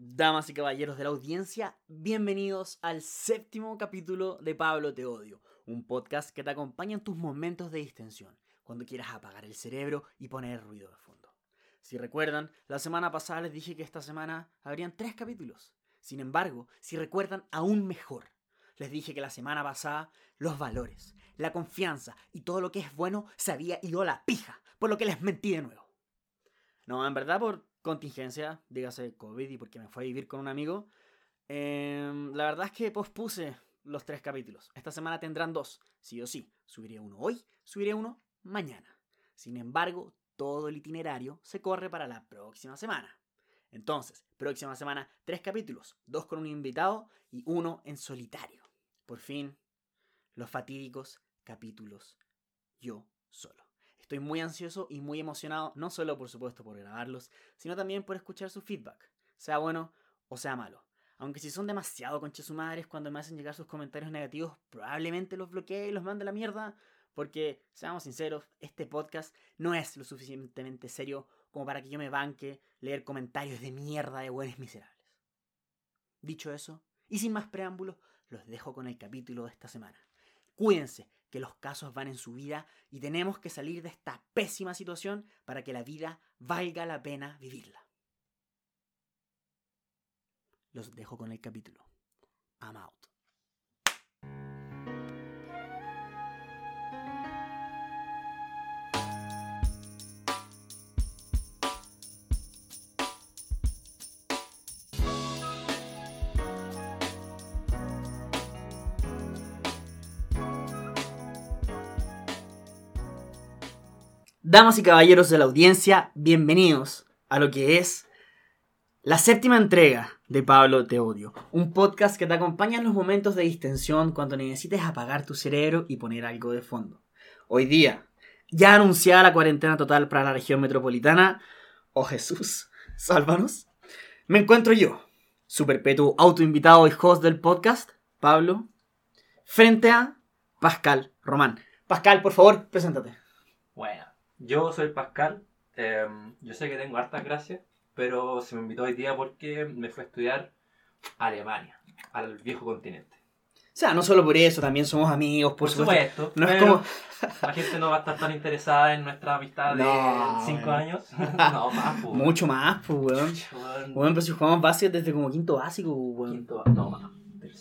Damas y caballeros de la audiencia, bienvenidos al séptimo capítulo de Pablo Te Odio, un podcast que te acompaña en tus momentos de distensión, cuando quieras apagar el cerebro y poner ruido de fondo. Si recuerdan, la semana pasada les dije que esta semana habrían tres capítulos. Sin embargo, si recuerdan aún mejor, les dije que la semana pasada los valores, la confianza y todo lo que es bueno se había ido a la pija, por lo que les mentí de nuevo. No, en verdad por contingencia, dígase COVID y porque me fue a vivir con un amigo, em, la verdad es que pospuse los tres capítulos. Esta semana tendrán dos, sí o sí. Subiré uno hoy, subiré uno mañana. Sin embargo, todo el itinerario se corre para la próxima semana. Entonces, próxima semana, tres capítulos, dos con un invitado y uno en solitario. Por fin, los fatídicos capítulos yo solo. Estoy muy ansioso y muy emocionado, no solo por supuesto por grabarlos, sino también por escuchar su feedback, sea bueno o sea malo. Aunque si son demasiado conchesumadres cuando me hacen llegar sus comentarios negativos, probablemente los bloquee y los mande a la mierda, porque, seamos sinceros, este podcast no es lo suficientemente serio como para que yo me banque leer comentarios de mierda de buenos miserables. Dicho eso, y sin más preámbulos, los dejo con el capítulo de esta semana. Cuídense, que los casos van en su vida y tenemos que salir de esta pésima situación para que la vida valga la pena vivirla. Los dejo con el capítulo. I'm out. Damas y caballeros de la audiencia, bienvenidos a lo que es la séptima entrega de Pablo Te Odio, un podcast que te acompaña en los momentos de distensión cuando necesites apagar tu cerebro y poner algo de fondo. Hoy día, ya anunciada la cuarentena total para la región metropolitana, oh Jesús, sálvanos, me encuentro yo, su perpetuo autoinvitado y host del podcast, Pablo, frente a Pascal Román. Pascal, por favor, preséntate. Bueno, yo soy Pascal. em, yo sé que tengo hartas gracias, pero se me invitó hoy día porque me fue a estudiar a Alemania, al viejo continente. O sea, no solo por eso, también somos amigos, por, Por supuesto, No es como... la gente no va a estar tan interesada en nuestra amistad de No, 5 bueno. años. no, más, pues. Mucho más, pues, weón. Bueno, pero si jugamos básquet desde como quinto básico, weón. quinto- no, más.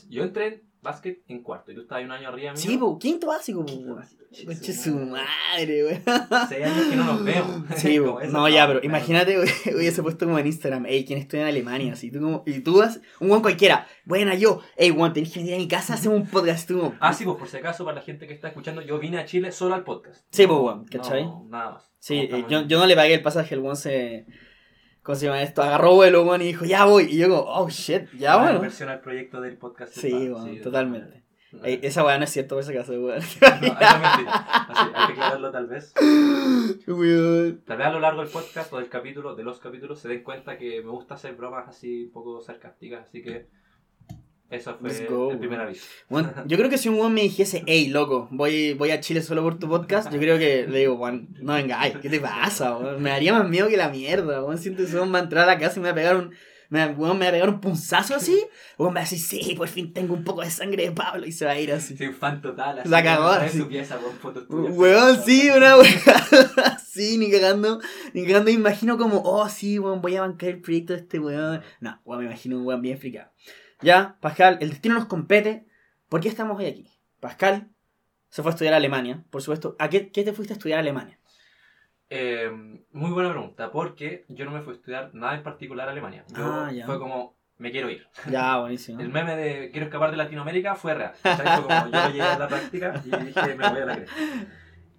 Yo entré en básquet en cuarto y tú estabas un año arriba mío. Sí, pues, quinto básico, pues, Quinto básico, Conche su madre, weón. Seis años que no nos vemos. Sí, po. no, ya, pero imagínate, hubiese puesto como en Instagram, ey, ¿quién estudia en Alemania? Así, tú como, y tú vas, un weón cualquiera, buena yo, ey, weón, tenés que venir a mi casa, hacemos un podcast, tú Ah, sí, pues por si acaso, para la gente que está escuchando, yo vine a Chile solo al podcast. Sí, pues, weón, ¿cachai? No, nada más. Sí, eh, yo, yo no le pagué el pasaje, el weón se, ¿cómo se llama esto? Agarró vuelo, weón, y dijo, ya voy, y yo como, oh, shit, ya, Una bueno. inversión al proyecto del podcast. Sí, weón, de totalmente. Ey, esa weá no es cierto por ese caso, weón. No, es mentira. Así, hay que aclararlo tal vez. Weón. Tal vez a lo largo del podcast o del capítulo, de los capítulos, se den cuenta que me gusta hacer bromas así un poco sarcásticas, así que eso fue Let's go, el primer aviso. Weón, yo creo que si un weón me dijese, hey, loco, voy, voy a Chile solo por tu podcast, yo creo que le digo, weón, no venga, ay, ¿qué te pasa, weón? Me daría más miedo que la mierda, weón. Siento que weón va a entrar a la casa y me va a pegar un, me, weón, me va a pegar un punzazo así, weón me va a decir, sí, por fin tengo un poco de sangre de Pablo y se va a ir así. Sí, un fan total. Así, La cagó, así. su pieza con fotos tuyas. Weón, sí, una weón, sí, ni cagando, ni cagando, me imagino como, oh, sí, weón, voy a bancar el proyecto de este weón. No, weón, me imagino un weón bien fricado. Ya, Pascal, el destino nos compete. ¿Por qué estamos hoy aquí? Pascal se fue a estudiar a Alemania, por supuesto. ¿A qué, qué te fuiste a estudiar a Alemania? Eh, muy buena pregunta, porque yo no me fui a estudiar nada en particular a Alemania. Yo Ah, ya. fue como, me quiero ir. Ya, buenísimo. El meme de quiero escapar de Latinoamérica fue real. ¿cachai? Fue como yo llegué a la práctica y dije me voy a la cresta.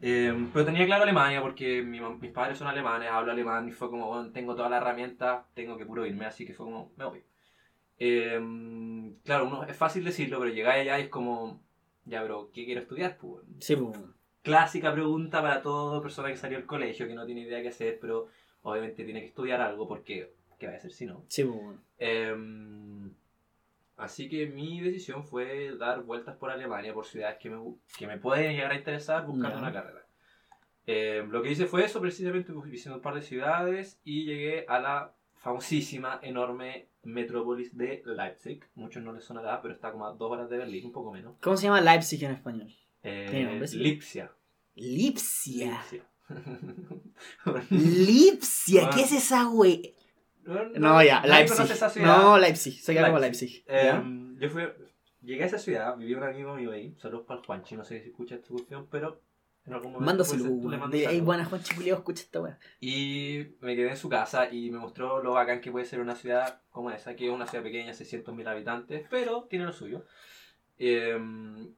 Eh, pero tenía claro Alemania porque mi mis padres son alemanes, hablo alemán y fue como, bueno, tengo toda la herramienta, tengo que puro irme, así que fue como, me voy. Eh, claro, uno, es fácil decirlo, pero llegáis allá y es como, ya, pero ¿qué quiero estudiar? Pues, Sí, pues. clásica pregunta para toda persona que salió del colegio, que no tiene idea qué hacer, pero obviamente tiene que estudiar algo porque, ¿qué va a hacer si no? Sí, pues. Em, así que mi decisión fue dar vueltas por Alemania, por ciudades que me, que me pueden llegar a interesar buscando una carrera. Em, lo que hice fue eso, precisamente pues, visité un par de ciudades y llegué a la famosísima, enorme metrópolis de Leipzig. Muchos no les sonará, pero está como a dos horas de Berlín, un poco menos. ¿Cómo se llama Leipzig en español? Eh? Lipsia. Lipsia. Lipsia. Lipsia, ¿qué es esa güey? no, No, ya, Leipzig. No, Leipzig, queda como Leipzig. Leipzig. Em, yo fui, llegué a esa ciudad, vivía un amigo mío ahí, saludos para el Juanchi, no sé si escucha esta cuestión, pero en algún momento Mándaselo, mandas De- Ey, saludos. buena Juan Chiculeo, escucha esta weá. Y me quedé en su casa y me mostró lo bacán que puede ser una ciudad como esa, que es una ciudad pequeña, 600.000 habitantes, pero tiene lo suyo. Em,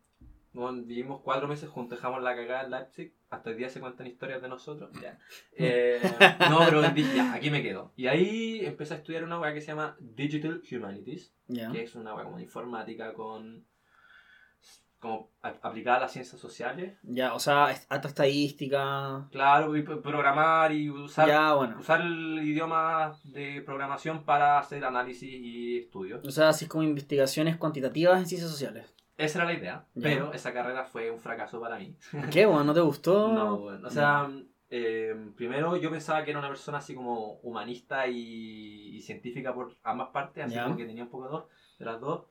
bueno, vivimos cuatro meses juntos, dejamos la cagada en Leipzig, hasta el día se cuentan historias de nosotros. Ya. Eh, no, pero dije, ya, aquí me quedo. Y ahí empecé a estudiar una weá que se llama Digital Humanities, Ya. que es una weá como de informática con como aplicada a las ciencias sociales. Ya, o sea, alta estadística. Claro, y programar y usar Ya, bueno. usar el idioma de programación para hacer análisis y estudios. O sea, así como investigaciones cuantitativas en ciencias sociales. Esa era la idea, Ya. pero esa carrera fue un fracaso para mí. ¿Qué, weón? ¿No te gustó? No, bueno, o sea, eh, primero yo pensaba que era una persona así como humanista y, y científica por ambas partes, así Ya. como que tenía un poco de, dos, de las dos,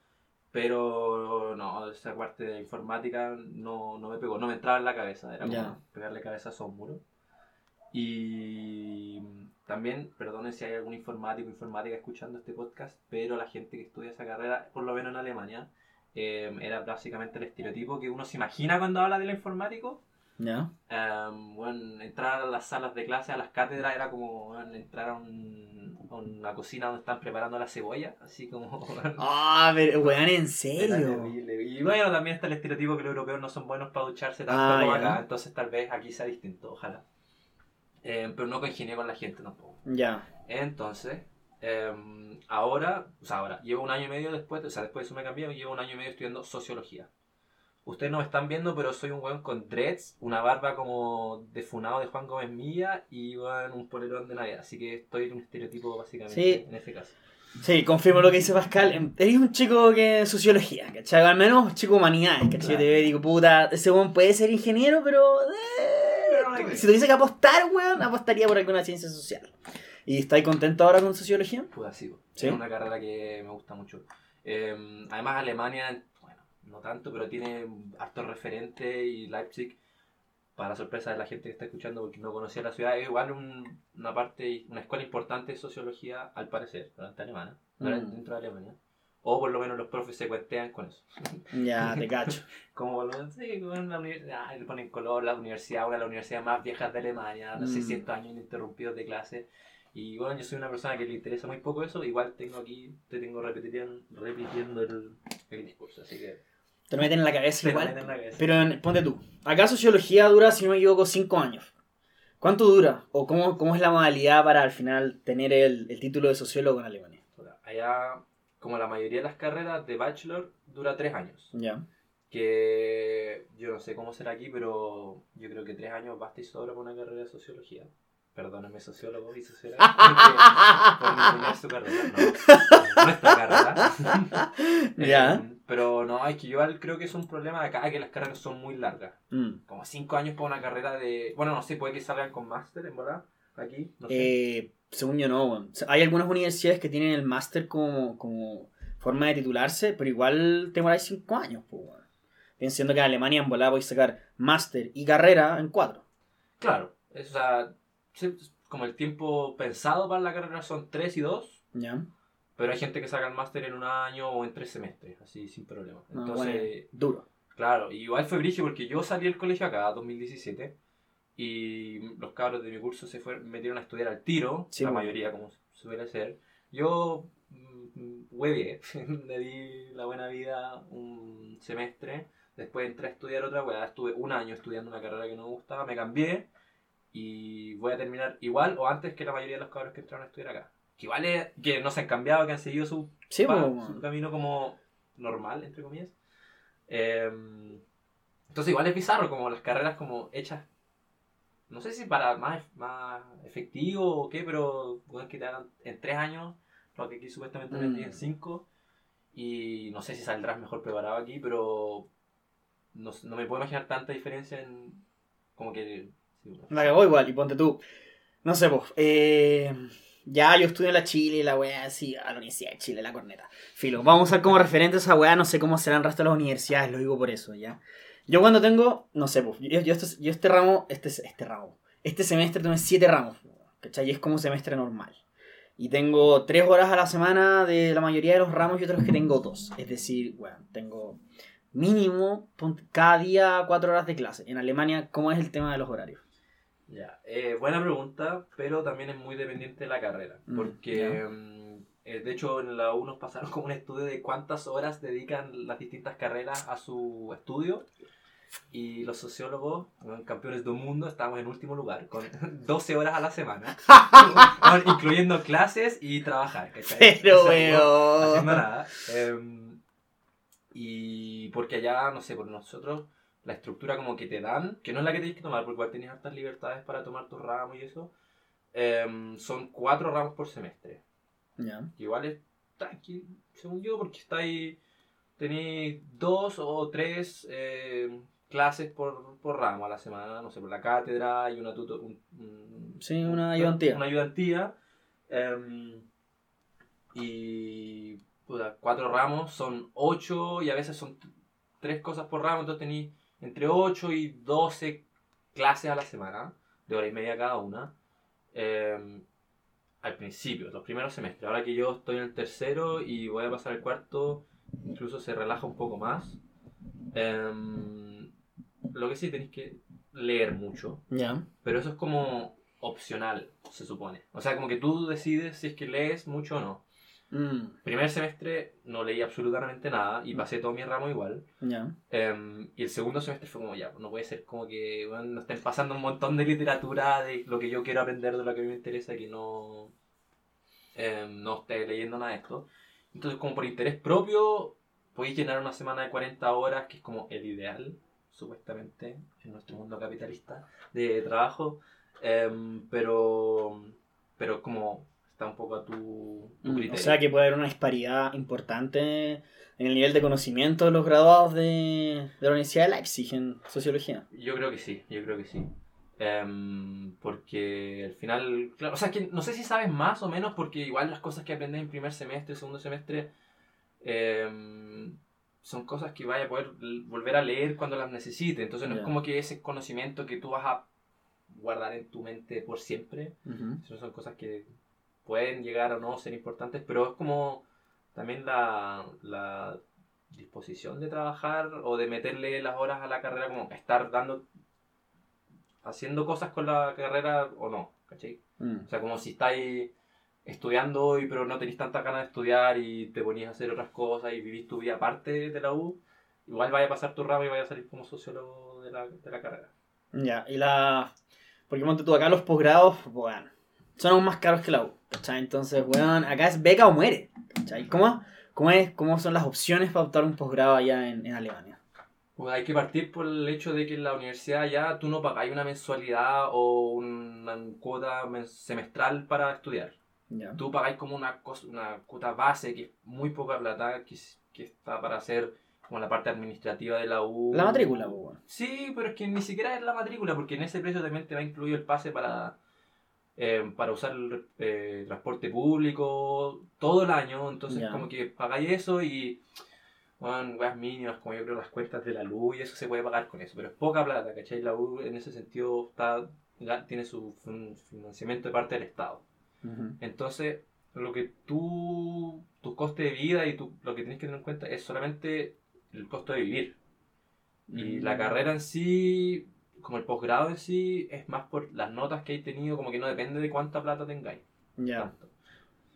pero no, esa parte de informática no, no me pegó, no me entraba en la cabeza, era como pegarle cabezas a un muro. Y también, perdonen si hay algún informático o informática escuchando este podcast, pero la gente que estudia esa carrera, por lo menos en Alemania, eh, era básicamente el estereotipo que uno se imagina cuando habla del informático. Ya. Um, bueno, entrar a las salas de clase, a las cátedras, era como bueno, entrar a, un- a una cocina donde están preparando la cebolla, así como... Ah, pero, weón, ¿en serio? Y bueno, también está el estereotipo que los europeos no son buenos para ducharse tanto Ah, como acá, entonces tal vez aquí sea distinto, ojalá. Eh, pero no congenié con la gente tampoco. Ya. Entonces, em, ahora, o sea, ahora, llevo un año y medio después, o sea, después de eso me cambié, llevo un año y medio estudiando sociología. Ustedes no me están viendo, pero soy un weón con dreads, una barba como de funado de Juan Gómez Milla y weón, un polerón de Navidad. Así que estoy en un estereotipo básicamente Sí. en este caso. Sí, confirmo lo que dice Pascal. Em, Eres un chico que sociología, ¿cachai? Al menos chico humanidades, ¿cachai? Claro. Te ve y digo, puta, ese weón puede ser ingeniero, pero. Eh, si tuviese que apostar, weón, apostaría por alguna ciencia social. ¿Y estáis contento ahora con sociología? Puta, sí, po. ¿Sí? Es una carrera que me gusta mucho. Em, además, Alemania, bueno, no tanto, pero tiene hartos referentes y Leipzig, para sorpresa de la gente que está escuchando porque no conocía la ciudad, es igual un- una parte, una escuela importante de sociología, al parecer, durante era Mm. dentro de Alemania. O por lo menos los profes se cuentean con eso. Ya, te cacho. Como por lo menos, sí, como en la universidad, ah, le ponen color, la universidad, una de las universidades más viejas de Alemania, Mm. 600 años ininterrumpidos de clase. Y bueno, yo soy una persona que le interesa muy poco eso, igual tengo aquí, te tengo repitiendo, repitiendo el, el discurso, así que... Te lo meten en la cabeza igual. mete en la cabeza. Pero en- ponte tú. Acá sociología dura, si no me equivoco, 5 años. ¿Cuánto dura? ¿O cómo, cómo es la modalidad para al final tener el, el título de sociólogo en Alemania? Allá, como la mayoría de las carreras de bachelor, dura tres años. Ya. Que yo no sé cómo será aquí, pero yo creo que tres años basta y sobra para una carrera de sociología. Perdóname, sociólogo y sociólogo. por su carrera, no. Nuestra carrera. Ya. Eh, pero no, es que yo creo que es un problema de acá que las carreras son muy largas. Mm. Como cinco años para una carrera de. Bueno, no sé, puede que salgan con máster, en verdad. Aquí, no sé. Eh, según yo no, weón. O sea, Hay algunas universidades que tienen el máster como, como forma de titularse, pero igual te demoráis 5 años, pues, weón. Pensando que en Alemania en volada podéis sacar máster y carrera en 4. Claro, es, o sea, como el tiempo pensado para la carrera son tres y dos. ¿Ya? Pero hay gente que saca el máster en un año o en tres semestres, así sin problema. Ah, Entonces, bueno, duro. claro, igual fue brillo porque yo salí del colegio acá, 2017, y los cabros de mi curso se fueron, metieron a estudiar al tiro, Sí, la bueno. mayoría como suele ser. Yo mm, huevié, le di la buena vida un semestre, después entré a estudiar otra weá, estuve un año estudiando una carrera que no me gustaba, me cambié y voy a terminar igual o antes que la mayoría de los cabros que entraron a estudiar acá. Que es, que no se han cambiado, que han seguido su Sí, pa- pues, su camino como normal, entre comillas. Em, entonces igual es bizarro, como las carreras como hechas, no sé si para más, más efectivo o qué, pero bueno, que te hagan en tres años, lo que aquí supuestamente Mm. en cinco, y no sé si saldrás mejor preparado aquí, pero no, no me puedo imaginar tanta diferencia en como que... sí, bueno. La cagó igual, y ponte tú. No sé, pues. Eh, Ya, yo estudio en la Chile la weá así, a la Universidad de Chile, la corneta. Filo, vamos a usar como referente esa weá, no sé cómo será el resto de las universidades, lo digo por eso, ¿ya? Yo cuando tengo, no sé, pues, yo, yo, este, yo este ramo, este, este ramo, este semestre tengo siete ramos, ¿cachai? Y es como semestre normal. Y tengo tres horas a la semana de la mayoría de los ramos y otros que tengo dos. Es decir, bueno, tengo mínimo cada día cuatro horas de clase. En Alemania, ¿cómo es el tema de los horarios? Ya, eh, buena pregunta, pero también es muy dependiente de la carrera. Mm, Porque, eh, de hecho, en la U nos pasaron como un estudio de cuántas horas dedican las distintas carreras a su estudio. Y los sociólogos, campeones del mundo, estábamos en último lugar, con 12 horas a la semana, incluyendo clases y trabajar. ¿cachai? Pero, sea, no weón. haciendo nada. Em, y porque allá, no sé, por nosotros, la estructura como que te dan, que no es la que tienes que tomar, porque igual tienes hartas libertades para tomar tu ramo y eso, em, son cuatro ramos por semestre. Que igual es tranqui, según yo, porque está ahí, tenéis dos o tres em, clases por, por ramo a la semana, no sé, por la cátedra y una tuto, un- un- Sí, una ayudantía. Una ayudantía. em, y puta, cuatro ramos son ocho y a veces son tres cosas por ramo, entonces tenéis entre 8 y 12 clases a la semana, de hora y media cada una. em, al principio, los primeros semestres. Ahora que yo estoy en el tercero y voy a pasar el cuarto, incluso se relaja un poco más. Em, lo que sí tenéis que leer mucho. Ya. Pero eso es como opcional, se supone. O sea, como que tú decides si es que lees mucho o no. Mm, Primer semestre no leí absolutamente nada y pasé todo mi ramo igual. ya. Em, y el segundo semestre fue como, ya, no puede ser como que bueno, nos estén pasando un montón de literatura de lo que yo quiero aprender, de lo que a mí me interesa, que no, em, no esté leyendo nada de esto. Entonces, como por interés propio, podéis llenar una semana de 40 horas, que es como el ideal, supuestamente, en nuestro mundo capitalista de trabajo. Em, pero, pero como está un poco a tu, tu Mm, criterio. O sea que puede haber una disparidad importante en el nivel de conocimiento de los graduados de, de la Universidad de Leipzig en sociología. Yo creo que sí, yo creo que sí. Em, porque al final, claro, o sea, que no sé si sabes más o menos, porque igual las cosas que aprendes en primer semestre, segundo semestre, em, son cosas que vaya a poder volver a leer cuando las necesites. Entonces no es como que ese conocimiento que tú vas a guardar en tu mente por siempre, sino son cosas que pueden llegar o no ser importantes, pero es como también la, la disposición de trabajar o de meterle las horas a la carrera, como estar dando, haciendo cosas con la carrera o no, ¿cachai? Mm. O sea, como si estáis estudiando hoy, pero no tenéis tanta ganas de estudiar y te ponías a hacer otras cosas y vivís tu vida aparte de la U, igual vaya a pasar tu ramo y vaya a salir como sociólogo de la, de la carrera. Ya, y la... Porque monte tú acá los posgrados, bueno, son aún más caros que la U, ¿cachai? Entonces, weón, acá es beca o muere, ¿cachai? ¿Cómo, cómo, es, cómo son las opciones para optar un posgrado allá en, en Alemania? Pues hay que partir por el hecho de que en la universidad ya tú no pagáis una mensualidad o una cuota semestral para estudiar. Ya. Tú pagáis como una, cosa, una cuota base que es muy poca plata, que, que está para hacer como la parte administrativa de la U. La matrícula, pues, weón. Sí, pero es que ni siquiera es la matrícula, porque en ese precio también te va incluido el pase para, eh, para usar el eh, transporte público todo el año. Entonces, como que pagáis eso y. Bueno, weas mínimas, como yo creo las cuentas de la luz y eso se puede pagar con eso, pero es poca plata, ¿cachai? La U en ese sentido está, tiene su fin- financiamiento de parte del Estado. Entonces, lo que tú, tu coste de vida y tu, lo que tienes que tener en cuenta es solamente el costo de vivir. Y Mm. la carrera en sí, como el posgrado en sí, es más por las notas que hay tenido, como que no depende de cuánta plata tengáis. Ya.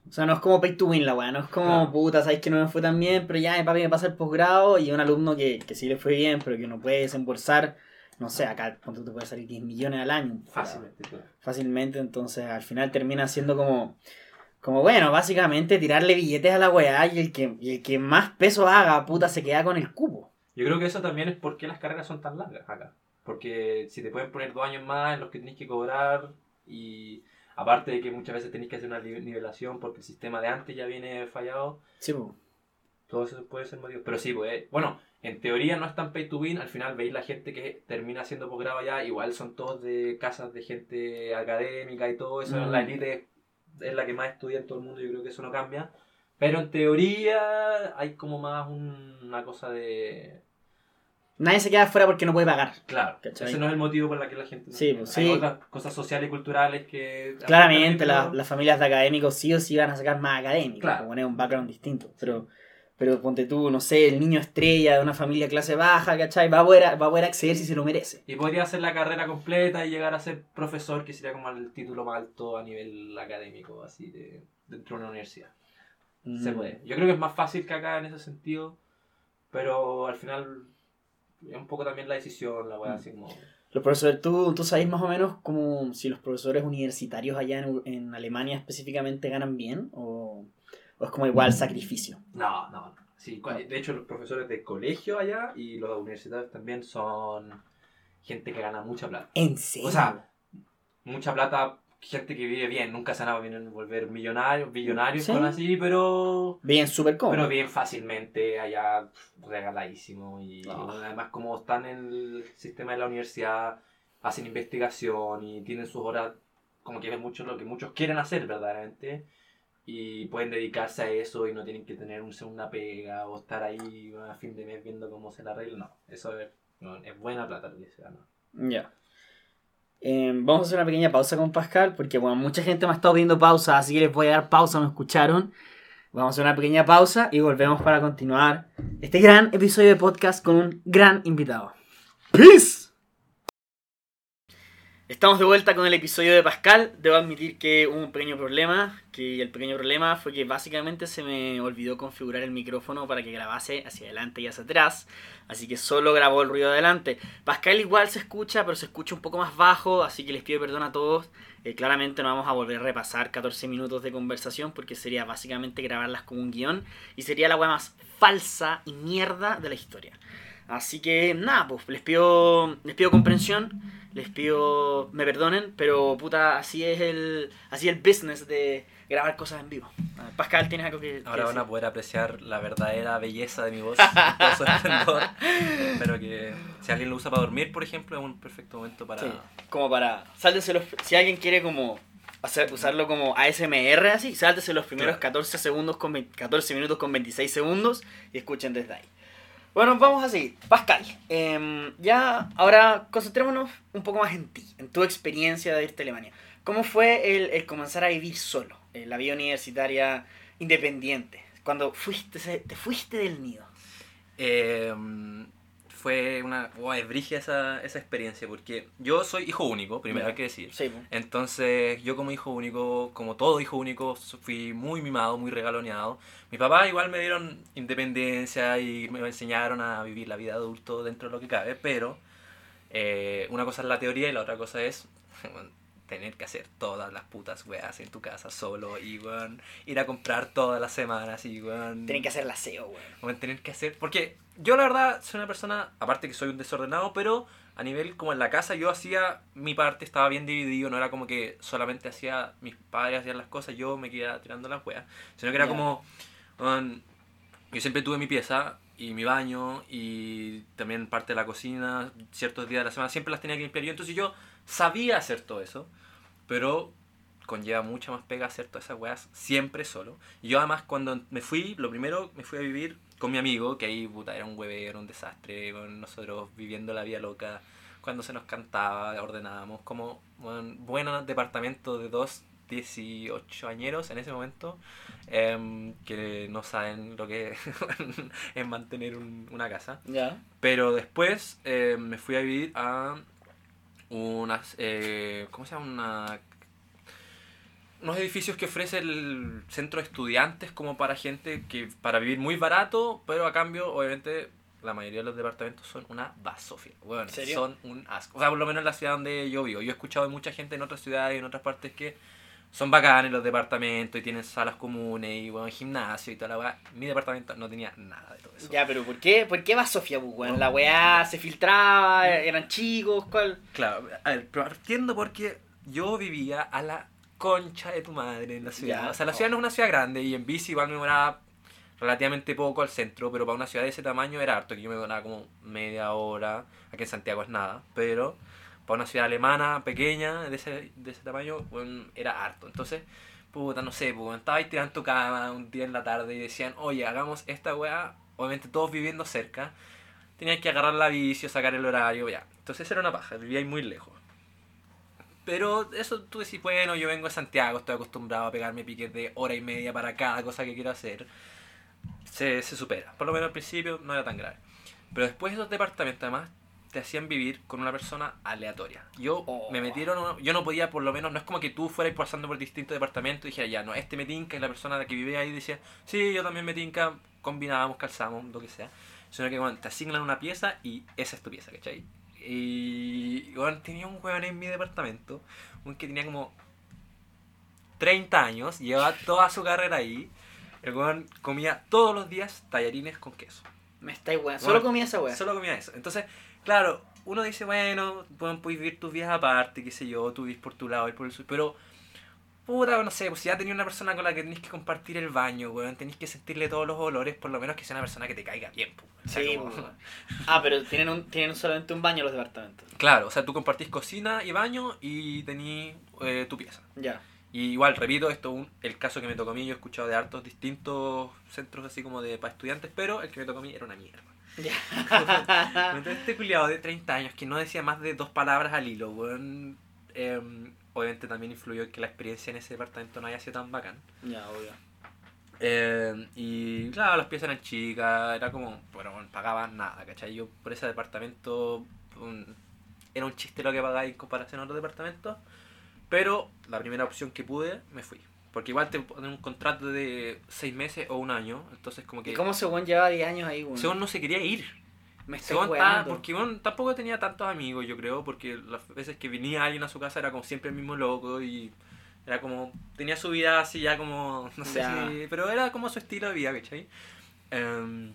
O sea, no es como pay to win la weá, no es como, Claro. puta, sabes que no me fue tan bien, pero ya mi papi me pasa el posgrado y un alumno que, que sí le fue bien, pero que no puede desembolsar, no sé, acá cuánto te puede salir 10 millones al año. Fácilmente, claro. Fácilmente, entonces al final termina siendo como, como bueno, básicamente tirarle billetes a la weá y el que, y el que más peso haga, puta, se queda con el cubo. Yo creo que eso también es por qué las carreras son tan largas acá. Porque si te pueden poner dos años más en los que tenés que cobrar y aparte de que muchas veces tenés que hacer una nivelación porque el sistema de antes ya viene fallado, Sí, pues. todo eso puede ser motivo. Pero sí, pues, eh, bueno, en teoría no es tan pay to win, al final veis la gente que termina haciendo posgrado allá, igual son todos de casas de gente académica y todo eso, Mm. la élite es la que más estudia en todo el mundo, yo creo que eso no cambia. Pero en teoría hay como más un- una cosa de... Nadie se queda afuera porque no puede pagar. Claro, ¿Cachai? ese no es el motivo por el que la gente... no- Sí, pues, hay sí. otras cosas sociales y culturales que... Claramente la- las familias de académicos sí o sí van a sacar más académicos, Claro. como es un background distinto. Pero, pero ponte tú, no sé, el niño estrella de una familia clase baja, ¿cachai? Va a poder, va a poder acceder si se lo merece. Y podría hacer la carrera completa y llegar a ser profesor, que sería como el título más alto a nivel académico, así, de, dentro de una universidad. Se Mm. puede. Yo creo que es más fácil que acá en ese sentido, pero al final es un poco también la decisión, la weá, Mm. así como... Los profesores, ¿tú, tú sabes más o menos como si los profesores universitarios allá en, en Alemania específicamente ganan bien o, o es como igual sacrificio. No, no, no. Sí, de hecho los profesores de colegio allá y los universitarios también son gente que gana mucha plata. ¿En serio? O sea, mucha plata, gente que vive bien, nunca se van a volver millonarios, billonarios Sí. con así, pero... bien súper cómodo. Pero bien fácilmente, allá regaladísimo. Y bueno, además, como están en el sistema de la universidad, hacen investigación y tienen sus horas, como que es mucho lo que muchos quieren hacer verdaderamente. Y pueden dedicarse a eso y no tienen que tener un, una pega o estar ahí a fin de mes viendo cómo se la arregla. No, eso es, no, es buena plata lo que se gana. Ya. Eh, vamos a hacer una pequeña pausa con Pascal, porque bueno, mucha gente me ha estado pidiendo pausa, así que les voy a dar pausa, me escucharon. Vamos a hacer una pequeña pausa y volvemos para continuar este gran episodio de podcast con un gran invitado. ¡Peace! Estamos de vuelta con el episodio de Pascal. Debo admitir que hubo un pequeño problema, que el pequeño problema fue que básicamente se me olvidó configurar el micrófono para que grabase hacia adelante y hacia atrás, así que solo grabó el ruido de adelante. Pascal igual se escucha, pero se escucha un poco más bajo, así que les pido perdón a todos. Eh, claramente no vamos a volver a repasar 14 minutos de conversación porque sería básicamente grabarlas como un guion y sería la weá más falsa y mierda de la historia. Así que nada, pues les pido, les pido comprensión, les pido me perdonen, pero puta, así es el, así el business de grabar cosas en vivo. A ver, Pascal, ¿tienes algo que, que Ahora van a poder apreciar la verdadera belleza de mi voz. Espero que si alguien lo usa para dormir, por ejemplo, es un perfecto momento para... Sí, como para, sáltese los, si alguien quiere como hacer, usarlo como ASMR así, sáltese los primeros Claro. 14 segundos con vein- 14 minutos con 26 segundos y escuchen desde ahí. Bueno, vamos a seguir. Pascal, em, ya ahora concentrémonos un poco más en ti, en tu experiencia de irte a Alemania. ¿Cómo fue el, el comenzar a vivir solo, en la vida universitaria independiente? Cuando fuiste, te fuiste del nido. Eh, fue una... Wow, es brígida esa, esa experiencia, porque yo soy hijo único, primero hay que decir. Sí. Entonces, yo como hijo único, como todo hijo único, fui muy mimado, muy regaloneado. Mis papás igual me dieron independencia y me enseñaron a vivir la vida adulto dentro de lo que cabe, pero eh, una cosa es la teoría y la otra cosa es bueno, tener que hacer todas las putas weas en tu casa solo y weón, ir a comprar todas las semanas y weón, Tienen que hacer la SEO, weón. weón, tener que hacer... Porque yo la verdad soy una persona, aparte que soy un desordenado, pero a nivel como en la casa yo hacía mi parte, estaba bien dividido, no era como que solamente hacía, mis padres hacían las cosas, yo me quedaba tirando las weas, sino que era como, weón, yo siempre tuve mi pieza y mi baño y también parte de la cocina, ciertos días de la semana, siempre las tenía que limpiar yo, entonces yo sabía hacer todo eso, pero conlleva mucha más pega hacer todas esas weas siempre solo. Y yo además cuando me fui, lo primero me fui a vivir con mi amigo, que ahí puta, era un hueve, era un desastre, con nosotros viviendo la vida loca, cuando se nos cantaba, ordenábamos, como bueno, buenos departamentos de dos 18 añeros en ese momento, em, que no saben lo que es mantener un- una casa. Ya. Pero después eh, me fui a vivir a unas. eh, ¿Cómo se llama? Una, unos edificios que ofrece el centro de estudiantes como para gente que para vivir muy barato, pero a cambio, obviamente, la mayoría de los departamentos son una basofia. Bueno, serio? son un asco. O sea, por lo menos en la ciudad donde yo vivo. Yo he escuchado de mucha gente en otras ciudades y en otras partes que son bacanes los departamentos y tienen salas comunes y bueno, gimnasio y toda la weá. Mi departamento no tenía nada de todo eso. Ya, pero ¿por qué, ¿por qué va Sofía, pues, weón? La weá se filtraba, eran chicos, ¿cuál? Claro, a ver, partiendo porque yo vivía a la concha de tu madre en la ciudad. Ya. O sea, la ciudad no es una ciudad grande y en bici igual me demoraba relativamente poco al centro, pero para una ciudad de ese tamaño era harto, que yo me demoraba como media hora. Aquí en Santiago es nada, pero para una ciudad alemana pequeña de ese, de ese tamaño bueno, era harto. Entonces puta, no sé, pues, estabas tirando en tu cama un día en la tarde y decían, oye, hagamos esta weá, obviamente todos viviendo cerca, tenías que agarrar la bici, sacar el horario, ya. Entonces era una paja, vivíais muy lejos. Pero eso tú decís, bueno, yo vengo de Santiago, estoy acostumbrado a pegarme piques de hora y media para cada cosa que quiero hacer. Se, se supera. Por lo menos al principio no era tan grave. Pero después esos departamentos además te hacían vivir con una persona aleatoria. Yo Oh. me metieron, yo no podía por lo menos, no es como que tú fueras pasando por distintos departamentos y dijera, ya, no, este me tinca y la persona que vive ahí decía, sí, yo también me tinca, combinábamos, calzamos, lo que sea. Sino que bueno, te asignan una pieza y esa es tu pieza, ¿cachai? Y bueno, tenía un huevón en mi departamento, un que tenía como 30 años, llevaba toda su carrera ahí. El huevón comía todos los días tallarines con queso. Me estáis weón. Solo comía esa weá. Solo comía eso. Entonces, claro, uno dice, bueno, pueden puedes vivir tus vidas aparte, qué sé yo, tú vives por tu lado y por el suyo, pero puta, no sé, pues si ya tenía una persona con la que tenés que compartir el baño, weón, tenés que sentirle todos los olores, por lo menos que sea una persona que te caiga bien, pues. O sea, Sí, como-. Ah, pero tienen, un, tienen solamente un baño los departamentos. Claro, o sea, tú compartís cocina y baño y tenís eh, tu pieza. Ya. Y igual, repito, esto es un- el caso que me tocó a mí, yo he escuchado de hartos distintos centros así como de para estudiantes, pero el que me tocó a mí era una mierda. Ya. Entonces este culiado de 30 años que no decía más de dos palabras al hilo, weón. em, obviamente también influyó en que la experiencia en ese departamento no haya sido tan bacán. ya, obvio. Em, y claro, las piezas eran chicas, era como, bueno, bueno, pagaban nada, ¿cachai? Yo por ese departamento un- era un chiste lo que pagaba en comparación a otros departamentos, pero la primera opción que pude, me fui. Porque igual te ponen un contrato de seis meses o un año, entonces como que... ¿Y cómo según lleva 10 años ahí, weón? Según no se quería ir. Me estaba- weando. porque bueno, tampoco tenía tantos amigos, yo creo, porque las veces que venía alguien a su casa era como siempre el mismo loco y era como, tenía su vida así ya como, no sé si, pero era como su estilo de vida, ¿cachai? Em,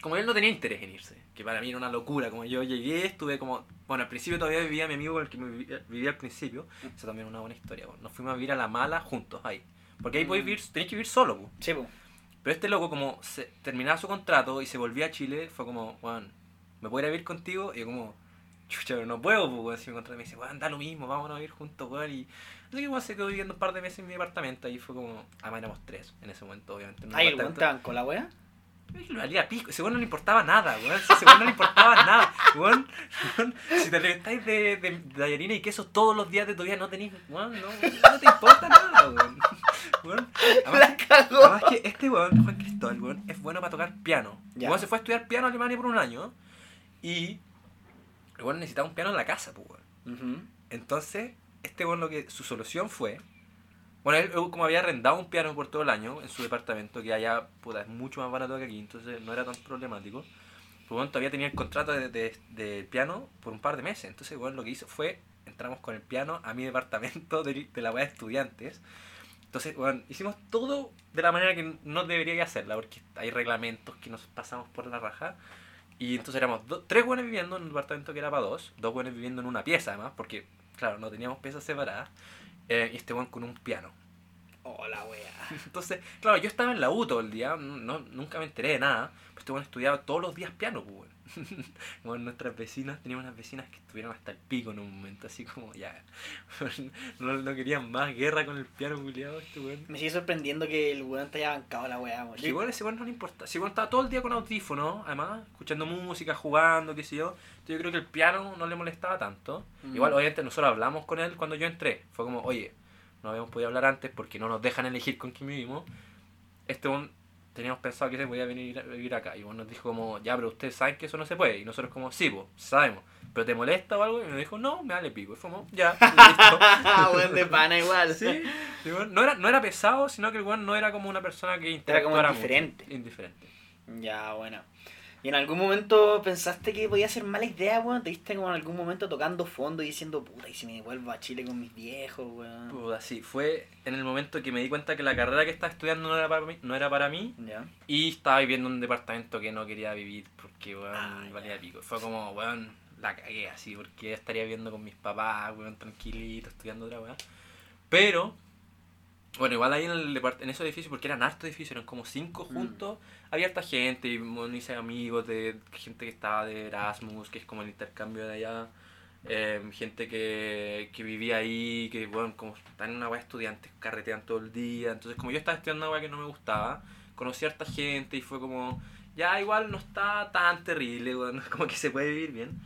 como él no tenía interés en irse, que para mí era una locura, como yo llegué, estuve como, bueno, al principio todavía vivía mi amigo con el que me vivía, vivía al principio, eso también es una buena historia, bueno, nos fuimos a vivir a la mala juntos ahí, porque ahí podéis Mm. vivir, tenéis que vivir solo, pues. Sí, pues. Pero este loco, como se terminaba su contrato y se volvía a Chile, fue como, weón, ¿me puedo ir a vivir contigo? Y yo como, chucha, pero no puedo, pues. Si me contrato me dice, weón, da lo mismo, vámonos a vivir juntos, weón. Y así que, se quedó viviendo un par de meses en mi departamento. Y fue como, además éramos tres en ese momento, obviamente. departamento. te bancó la weá. Le valía pico, ese weón no le importaba nada, weón. Ese weón no le importaba nada, weón. si te alimentáis de, de, de tallarines y queso todos los días de tu vida, no tenéis, weón, no, no te importa nada, weón. Weón, además- cagó. Además que este weón, Juan Cristóbal, weón, es bueno para tocar piano. Ya. weón se fue a estudiar piano a Alemania por un año y el weón necesitaba un piano en la casa, pues weón. Entonces, este weón lo que su solución fue. Bueno, él como había arrendado un piano por todo el año en su departamento, que allá puta, es mucho más barato que aquí, entonces no era tan problemático. Pues bueno, todavía tenía el contrato de, de- del piano por un par de meses. Entonces, bueno, lo que hizo fue, entramos con el piano a mi departamento de, de la weá de estudiantes. Entonces, bueno, hicimos todo de la manera que no debería hacerla, porque hay reglamentos que nos pasamos por la raja. Y entonces éramos do- tres buenos viviendo en un departamento que era para dos, dos buenos viviendo en una pieza además, porque, claro, no teníamos piezas separadas, eh, y este buen con un piano. Oh, la weá. Entonces, claro, yo estaba en la U todo el día, no, nunca me enteré de nada, pero este bueno estudiaba todos los días piano, pues, weón. Bueno, nuestras vecinas, teníamos unas vecinas que estuvieron hasta el pico en un momento, así como ya, no, no querían más guerra con el piano, culiado, este weón. Me sigue sorprendiendo que el weón te haya bancado la weá, weón. Igual ese weón no le importa. Si igual estaba todo el día con audífonos, además, escuchando música, jugando, qué sé yo. Entonces yo creo que el piano no le molestaba tanto. Mm. Igual, obviamente, nosotros hablamos con él cuando yo entré. Fue como, oye, no habíamos podido hablar antes porque no nos dejan elegir con quién vivimos. Este weón teníamos pensado que se podía venir a vivir acá. Y bueno, nos dijo como, ya, pero ustedes saben que eso no se puede. Y nosotros como, sí, pues, sabemos. ¿Pero te molesta o algo? Y me dijo, no, me vale pico. Y como, ya, listo. weón de pana igual. Sí, bueno, no, era, no era pesado, sino que el weón no era como una persona que Era como indiferente. mucho. Indiferente. Ya, bueno. ¿Y en algún momento pensaste que podía ser mala idea, weón? ¿Te viste como en algún momento tocando fondo y diciendo, puta, y si me vuelvo a Chile con mis viejos, weón? Puta, sí, fue en el momento que me di cuenta que la carrera que estaba estudiando no era para mí, no era para mí Ya. y estaba viviendo en un departamento que no quería vivir porque, weón, Ah, valía pico. Fue como, weón, la cagué así porque estaría viviendo con mis papás, weón, tranquilito, estudiando otra weón. Pero, bueno, igual ahí en, el en esos edificios, porque eran hartos edificios, eran como cinco Mm. Había harta gente, y bueno, hice amigos de gente que estaba de Erasmus, que es como el intercambio de allá. eh, gente que, que vivía ahí, que bueno, como están en una weá estudiantes, carretean todo el día. Entonces, como yo estaba estudiando una weá que no me gustaba, conocí a harta gente y fue como, ya igual no está tan terrible, weón, como que se puede vivir bien.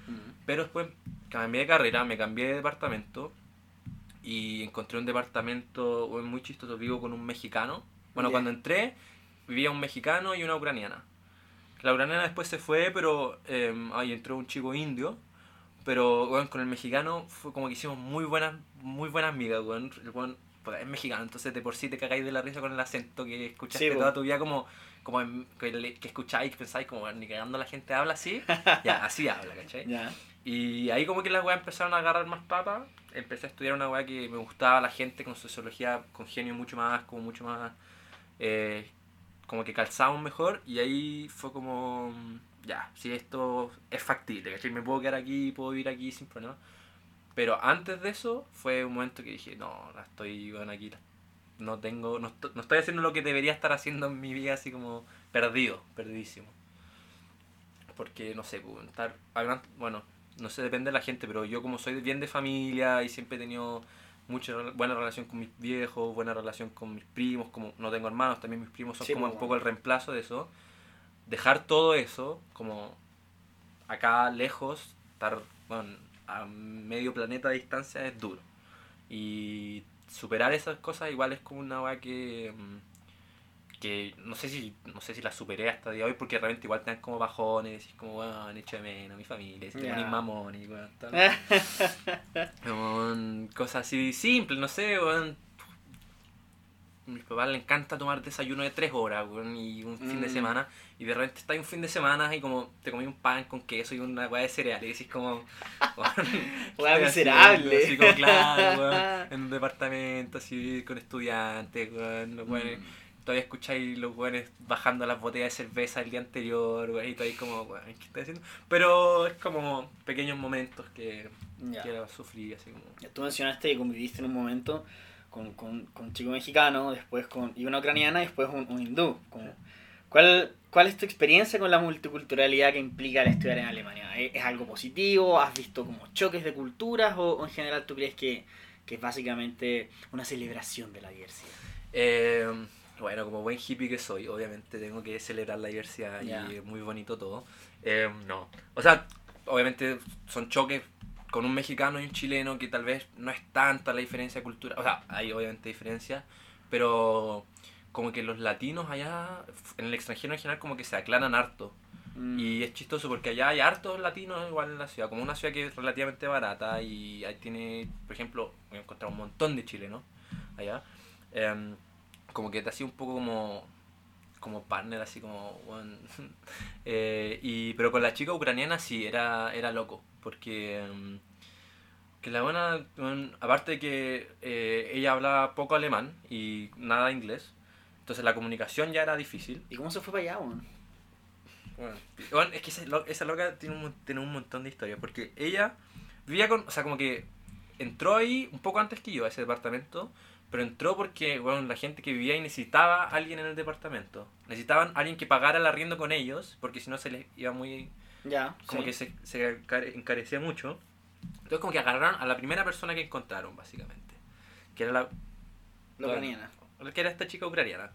Pero después cambié de carrera, me cambié de departamento y encontré un departamento muy chistoso, vivo con un mexicano. Bueno, cuando entré, vivía un mexicano y una ucraniana. La ucraniana después se fue, pero eh, ahí entró un chico indio. Pero weón, con el mexicano fue como que hicimos muy buenas, muy buenas. El weón, puta, es mexicano, entonces de por sí te cagáis de la risa con el acento que escuchaste Sí, toda tu vida como, como en- que, le- que escucháis, que pensáis como, "Weón, ni cagando la gente habla así. ya, así habla, ¿cachai? Y ahí como que las weas empezaron a agarrar más papas. Empecé a estudiar una wea que me gustaba la gente con sociología, con genio mucho más, como mucho más, eh, como que calzábamos mejor. Y ahí fue como, ya, si esto es factible, ¿cachai? Me puedo quedar aquí, puedo vivir aquí sin problema. Pero antes de eso fue un momento que dije, no, la estoy bueno, aquí. No tengo, no, no estoy haciendo lo que debería estar haciendo en mi vida, así como perdido, perdidísimo. Porque, no sé, estar bueno, no sé, depende de la gente, pero yo como soy bien de familia y siempre he tenido mucha buena relación con mis viejos, buena relación con mis primos, como no tengo hermanos, también mis primos son Sí, como pues, un poco el reemplazo de eso. Dejar todo eso, como acá lejos, estar bueno, a medio planeta de distancia es duro. Y superar esas cosas igual es como una weá que mm, que no sé si no sé si la superé hasta el día de hoy porque realmente igual te dan como bajones decís como weón echo de menos a mi familia si te ponís mamón y tal. Weón, cosas así simples no sé weón a mis papás les encanta tomar desayuno de tres horas y un fin de Mm. semana y de repente estás un fin de semana y como te comí un pan con queso y una weá de cereal y decís como weón, ¿qué Weá miserable. haciendo? así como claro en un departamento así con estudiantes weón, Mm. Todavía escucháis los weones bajando las botellas de cerveza el día anterior, weón, y todavía como, weón, ¿qué estoy haciendo? Pero es como pequeños momentos que, Ya. que sufrí, así como... Tú mencionaste que conviviste en un momento con, con, con un chico mexicano, después con y una ucraniana, y después un, un hindú. Como- ¿cuál, ¿Cuál es tu experiencia con la multiculturalidad que implica el estudiar en Alemania? ¿Es, es algo positivo? ¿Has visto como choques de culturas? ¿O, o en general tú crees que, que es básicamente una celebración de la diversidad? Eh, bueno, como buen hippie que soy, obviamente tengo que celebrar la diversidad Ya. y es muy bonito todo. Eh, no. O sea, obviamente son choques con un mexicano y un chileno que tal vez no es tanta la diferencia cultural. O sea, hay obviamente diferencias, pero como que los latinos allá, en el extranjero en general, como que se aclaran harto. Mm, Y es chistoso porque allá hay hartos latinos igual en la ciudad, como una ciudad que es relativamente barata y ahí tiene, por ejemplo, voy a encontrar un montón de chilenos allá. Em, como que te hacía un poco como como partner así como weón. Eh, y pero con la chica ucraniana sí era era loco porque em, que la buena weón, aparte de que eh, ella hablaba poco alemán y nada inglés entonces la comunicación ya era difícil ¿Y cómo se fue para allá? bueno, bueno, es que esa, esa loca tiene un, tiene un montón de historias. Porque ella vivía con. O sea, como que entró ahí un poco antes que yo a ese departamento. Pero entró porque, bueno, la gente que vivía ahí necesitaba a alguien en el departamento. Necesitaban a alguien que pagara el arriendo con ellos. Porque si no se les iba muy. Ya, Como sí. que se, se encare- encarecía mucho. Entonces, como que agarraron a la primera persona que encontraron, básicamente. Que era la, La ucraniana. que era esta chica ucraniana.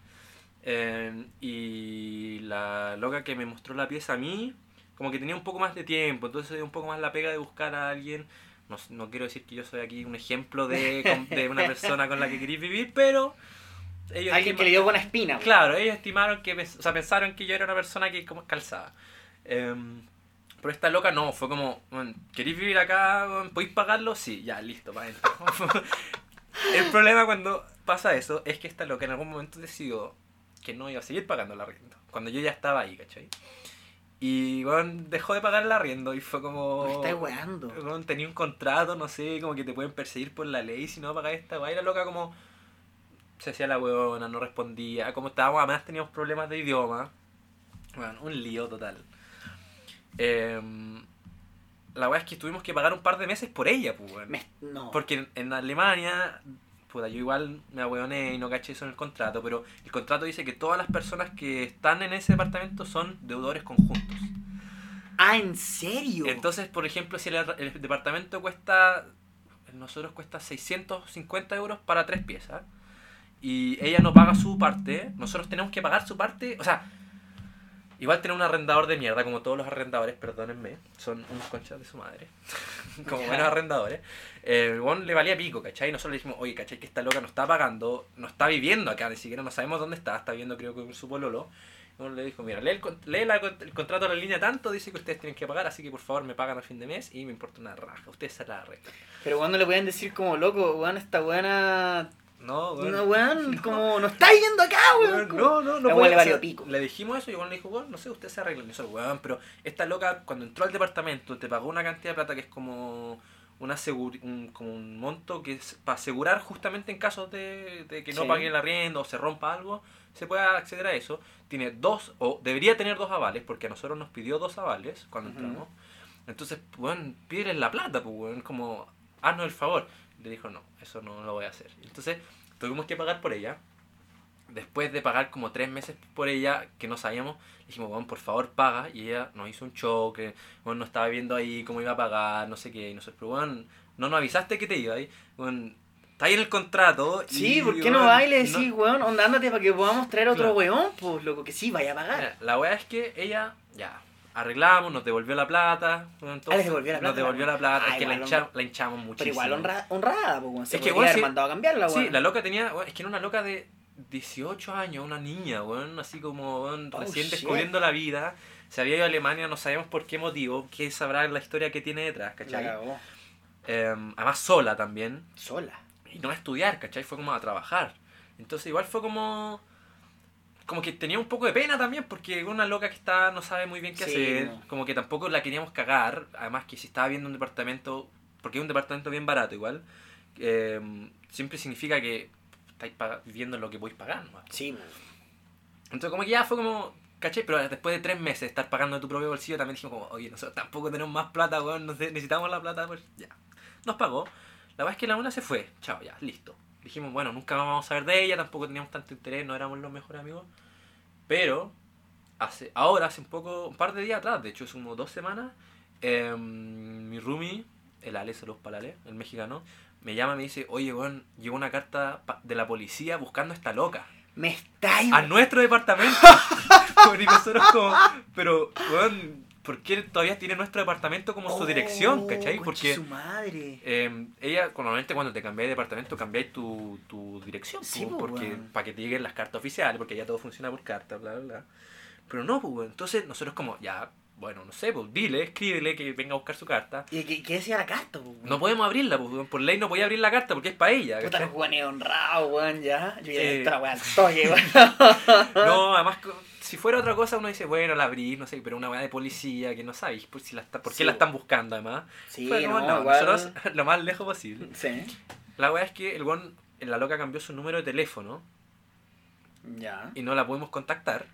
Eh, y la loca que me mostró la pieza a mí, como que tenía un poco más de tiempo, entonces dio un poco más la pega de buscar a alguien. No, no quiero decir que yo soy aquí un ejemplo de, de una persona con la que queréis vivir, pero ellos Alguien que le dio buena espina. Claro, ellos estimaron que, o sea, pensaron que yo era una persona que como calzaba. Em, pero esta loca no, fue como, "Bueno, ¿queréis vivir acá? ¿Podéis pagarlo? Sí, ya, listo, para adentro. El problema cuando pasa eso es que esta loca en algún momento decidió que no iba a seguir pagando el arriendo. Cuando yo ya estaba ahí, ¿cachai? Y bueno, dejó de pagar el arriendo y fue como... Me estás weando. Weón, tenía un contrato, no sé, como que te pueden perseguir por la ley si no pagas esta weá. Y la loca como se hacía la huevona, no respondía. Como estábamos, además teníamos problemas de idioma. Bueno, un lío total. Em, la weá es que tuvimos que pagar un par de meses por ella, pues. Me- no. Porque en, en Alemania, puta, yo igual me ahueoné y no caché eso en el contrato, pero el contrato dice que todas las personas que están en ese departamento son deudores conjuntos. Ah, ¿en serio? Entonces, por ejemplo, si el, el departamento cuesta, nosotros cuesta 650 euros para tres piezas, y ella no paga su parte, nosotros tenemos que pagar su parte, o sea, igual tener un arrendador de mierda, como todos los arrendadores, perdónenme, son unos conchas de su madre, como buenos arrendadores, eh, el le valía pico, ¿cachai? Y nosotros le dijimos, oye, ¿cachai? Que esta loca no está pagando, no está viviendo acá, ni siquiera no sabemos dónde está, está viviendo creo que con su pololo. Uno le dijo, mira, lee, el, con- lee la- el contrato de la línea tanto, dice que ustedes tienen que pagar, así que por favor me pagan a fin de mes y me importa una raja, ustedes se la arreglan. Pero cuando le pueden decir como loco, weón, esta weona. No, weón. No, weón, como no está viviendo acá, weón. No, no, no La puede le valió ser. pico. Le dijimos eso y igual le dijo, weón, no sé, usted se arregla. Y nosotros, weón, pero esta loca cuando entró al departamento te pagó una cantidad de plata que es como una un, como un monto que es para asegurar justamente en caso de, de que no Sí. pague el arriendo o se rompa algo, se pueda acceder a eso. Tiene dos, o debería tener dos avales, porque a nosotros nos pidió dos avales cuando entramos. Entonces, weón, pídele la plata, pues, weón, como, haznos el favor. Le dijo, no, eso no lo voy a hacer. Entonces, tuvimos que pagar por ella. Después de pagar como tres meses por ella, que no sabíamos, dijimos, weón, por favor paga. Y ella nos hizo un choque, weón, no estaba viendo ahí cómo iba a pagar, no sé qué. Y nosotros, pero weón, no nos avisaste que te iba ahí. Weón, está ahí en el contrato. Sí, y, ¿por qué no va y le decís, weón, onda, para que podamos traer otro Claro. weón? Pues loco, que sí, vaya a pagar. Mira, la weá es que ella, ya, arreglamos, nos devolvió la plata. Ah, devolvió la plata, Nos devolvió la la plata, Ah, es que la, hincha- la hinchamos muchísimo. Pero igual honra, honrada, weón. Se Es que, weón, haber sí- mandado a cambiarla. Sí, la loca tenía, es que era una loca de 18 años, una niña, weón, así como Oh, recién shit. descubriendo la vida. Se había ido a Alemania, no sabemos por qué motivo, qué sabrá la historia que tiene detrás, La ¿cachai? cagó. Em, además sola también. Sola. Y no a estudiar, ¿cachai? Fue como a trabajar. Entonces igual fue como... Como que tenía un poco de pena también porque una loca que está no sabe muy bien qué Sí, hacer. no. Como que tampoco la queríamos cagar. Además que si estaba viendo un departamento, porque es un departamento bien barato igual, em, siempre significa que estáis viviendo lo que podéis pagar. ¿no? Sí, weón. Entonces como que ya fue como... ¿Cachai? Pero después de tres meses de estar pagando de tu propio bolsillo también dijimos como, oye, nosotros tampoco tenemos más plata, weón, necesitamos la plata, pues ya. Nos pagó. La verdad es que la una se fue. Chao, ya, listo. Dijimos, bueno, nunca más vamos a saber de ella, tampoco teníamos tanto interés, no éramos los mejores amigos. Pero, hace, ahora, hace un poco, un par de días atrás, de hecho, es como dos semanas, em, mi roomie, el Ale, saludos para el Ale, el mexicano, me llama y me dice, oye, weón, llegó una carta de la policía buscando a esta loca. Me estáis. A nuestro departamento. y nosotros como, pero, weón, ¿por qué todavía tiene nuestro departamento como su dirección, Oh, cachai? concha Porque su madre. eh, ella, normalmente cuando te cambiáis de departamento, cambiáis tu, tu dirección, Sí, po, po, porque para que te lleguen las cartas oficiales, porque ya todo funciona por carta, bla, bla, bla. Pero no, pues. Entonces nosotros como, ya, bueno, no sé, pues dile, escríbele que venga a buscar su carta. ¿Y qué, qué decía la carta, weón? No podemos abrirla, pues, por ley no podía abrir la carta porque es para ella. Puta, ¿cachai? los weones honrados, weón, ya. Yo ya Eh. esta toque, weón. No, además, si fuera otra cosa, uno dice, bueno, la abrí, no sé, pero una weá de policía que no sabéis por, si la está, por qué Sí, la están buscando, además. Sí, no, no, igual. nosotros lo más lejos posible. Sí. La weá es que el weón, la loca cambió su número de teléfono Ya. y no la podemos contactar.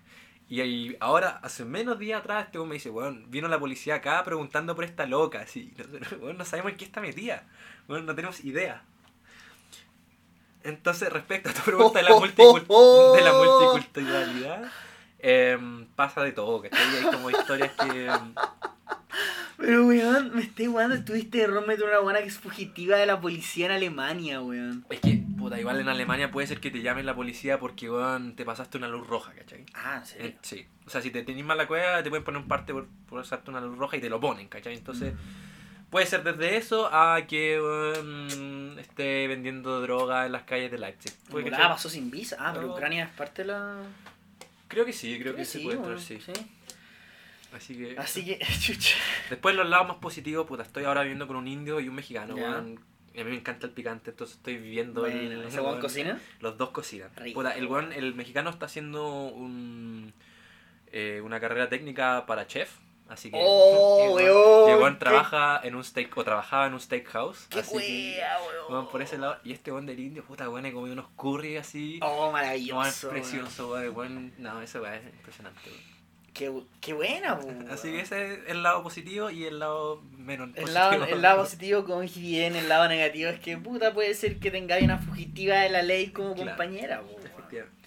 Y ahí, ahora, hace menos días atrás, este weón me dice, weón, vino la policía acá preguntando por esta loca, así. Weón, no sabemos en qué está metida. Weón, no tenemos idea. Entonces, respecto a tu pregunta de la, multicul- de la multiculturalidad, em, pasa de todo, ¿cachai? Hay como historias que... em, Pero, weón, me estoy jugando. Estuviste de ron meter una buena que es fugitiva de la policía en Alemania, weón. Es que, puta, igual en Alemania puede ser que te llamen la policía porque, weón, te pasaste una luz roja, ¿cachai? Ah, ¿en serio? Eh, sí. O sea, si te tenés mal la cueva, te pueden poner un parte por, por pasarte una luz roja y te lo ponen, ¿cachai? Entonces, puede ser desde eso a que weón, esté vendiendo droga en las calles de Leipzig. Que Ah, pasó sin visa. Ah, pero. Ucrania es parte de la. Creo que sí, creo que se puede weón, entrar, sí. Así que... Así que, chucha. Después los lados más positivos, puta, estoy ahora viviendo con un indio y un mexicano, Ya. weón. Y a mí me encanta el picante, entonces estoy viviendo Bueno, el... ¿Ese weón cocina? Los dos cocinan. Puta, el, weón- el mexicano está haciendo un, eh, una carrera técnica para chef. Así que. ¡Oh, el weón- el weón ¡Qué- trabaja en un steak, o trabajaba en un steakhouse. ¡Qué así que, wea, weón! weón, por ese lado. Y este weón del indio, puta, weón, he comido unos curry así. Oh, maravilloso. weón. precioso, weón. weón. No, ese weón es impresionante, weón. Qué, qué buena, weón. Así que ese es el lado positivo y el lado menos El lado, el lado positivo, bien, el lado negativo es que puta puede ser que tengáis una fugitiva de la ley como Claro. compañera, weón. Efectivamente.